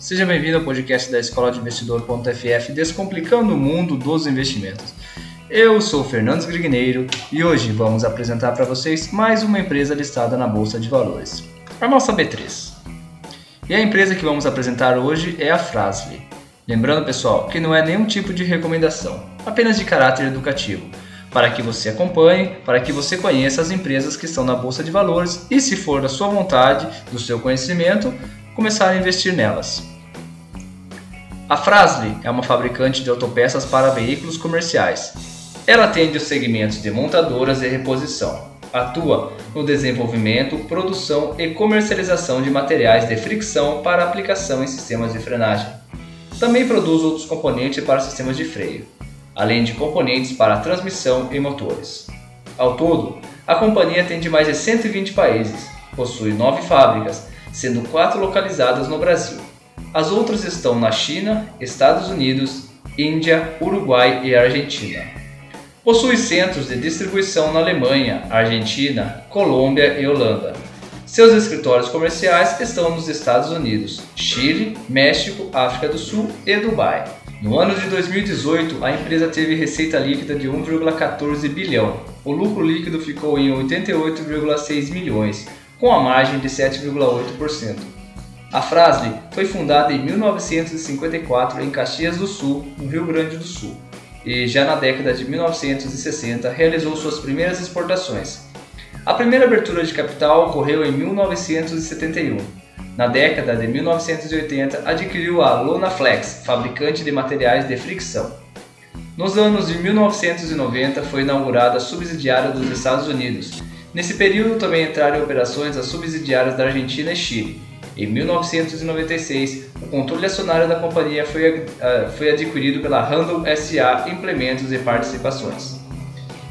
Seja bem-vindo ao podcast da Escola de Investidor.ff Descomplicando o Mundo dos Investimentos. Eu sou Fernandes Grigneiro e hoje vamos apresentar para vocês mais uma empresa listada na Bolsa de Valores, a nossa B3. E a empresa que vamos apresentar hoje é a Frasli. Lembrando, pessoal, que não é nenhum tipo de recomendação, apenas de caráter educativo, para que você acompanhe, para que você conheça as empresas que estão na Bolsa de Valores e, se for da sua vontade, do seu conhecimento, começar a investir nelas. A Frasli é uma fabricante de autopeças para veículos comerciais. Ela atende os segmentos de montadoras e reposição. Atua no desenvolvimento, produção e comercialização de materiais de fricção para aplicação em sistemas de frenagem. Também produz outros componentes para sistemas de freio, além de componentes para transmissão e motores. Ao todo, a companhia atende mais de 120 países, possui nove fábricas, sendo quatro localizadas no Brasil. As outras estão na China, Estados Unidos, Índia, Uruguai e Argentina. Possui centros de distribuição na Alemanha, Argentina, Colômbia e Holanda. Seus escritórios comerciais estão nos Estados Unidos, Chile, México, África do Sul e Dubai. No ano de 2018, a empresa teve receita líquida de 1,14 bilhão. O lucro líquido ficou em 88,6 milhões, com a margem de 7,8%. A Frasle foi fundada em 1954 em Caxias do Sul, no Rio Grande do Sul, e já na década de 1960 realizou suas primeiras exportações. A primeira abertura de capital ocorreu em 1971. Na década de 1980, adquiriu a Lonaflex, fabricante de materiais de fricção. Nos anos de 1990 foi inaugurada a subsidiária dos Estados Unidos. Nesse período também entraram em operações as subsidiárias da Argentina e Chile. Em 1996, o controle acionário da companhia foi, foi adquirido pela Handle SA Implementos e Participações.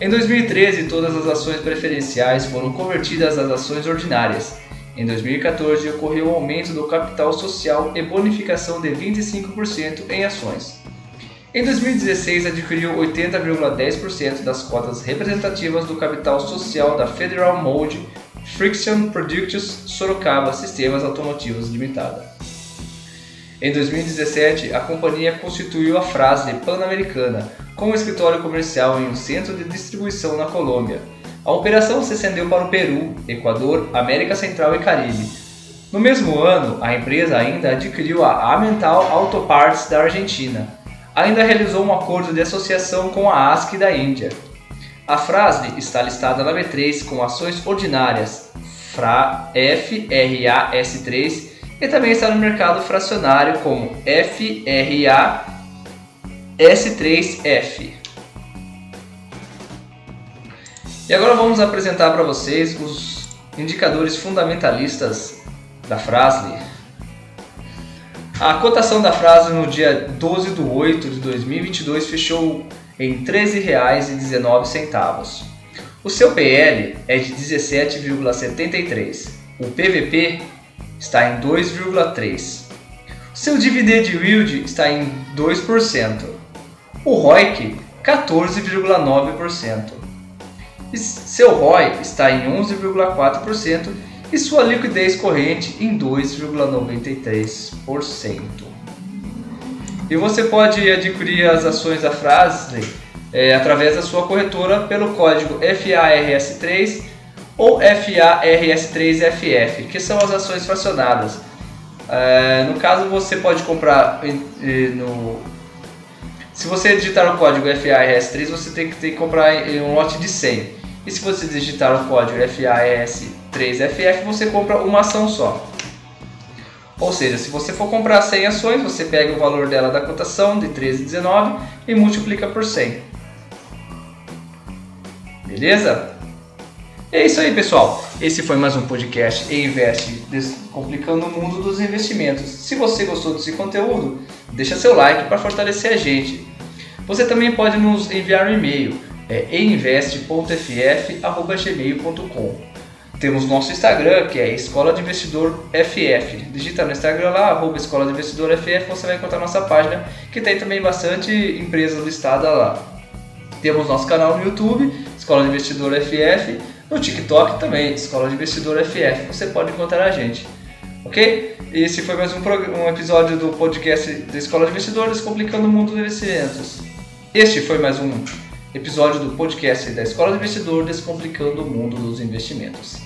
Em 2013, todas as ações preferenciais foram convertidas às ações ordinárias. Em 2014, ocorreu o um aumento do capital social e bonificação de 25% em ações. Em 2016, adquiriu 80,10% das cotas representativas do capital social da Federal Mode Friction Products Sorocaba Sistemas Automotivos Limitada. Em 2017, a companhia constituiu a Frasle Pan-Americana, com um escritório comercial em um centro de distribuição na Colômbia. A operação se estendeu para o Peru, Equador, América Central e Caribe. No mesmo ano, a empresa ainda adquiriu a Amental Auto Parts da Argentina. Ainda realizou um acordo de associação com a ASC da Índia. A Frasle está listada na B3 com ações ordinárias FRA, FRAS3 e também está no mercado fracionário como FRAS3F. E agora vamos apresentar para vocês os indicadores fundamentalistas da Frasle. A cotação da Frasle no dia 12 de 8 de 2022 fechou em R$ 13,19. O seu PL é de 17,73. O PVP está em 2,3. O seu dividend yield está em 2%. O ROIC 14,9%. Seu ROI está em 11,4% e sua liquidez corrente em 2,93%. E você pode adquirir as ações da Frasle é, através da sua corretora pelo código FARS3 ou FARS3FF, que são as ações fracionadas. É, no caso, você pode comprar no. Se você digitar o código FARS3, você tem que, tem que comprar um lote de 100. E se você digitar o código FARS3FF, você compra uma ação só. Ou seja, se você for comprar 100 ações, você pega o valor dela da cotação de 13,19 e multiplica por 100. Beleza? É isso aí, pessoal. Esse foi mais um podcast e Investe, complicando o mundo dos investimentos. Se você gostou desse conteúdo, deixa seu like para fortalecer a gente. Você também pode nos enviar um e-mail, é einveste.ff@gmail.com. Temos nosso Instagram, que é Escola de Investidor FF. Digita no Instagram lá, arroba Escola de Investidor FF, você vai encontrar nossa página, que tem também bastante empresas listadas lá. Temos nosso canal no YouTube, Escola de Investidor FF, no TikTok também, Escola de Investidor FF. Você pode encontrar a gente. Ok? Esse foi mais um, um episódio do podcast da Escola de Investidores Complicando o Mundo dos Investimentos. Este foi mais um episódio do podcast da Escola de Investidor Descomplicando o Mundo dos Investimentos.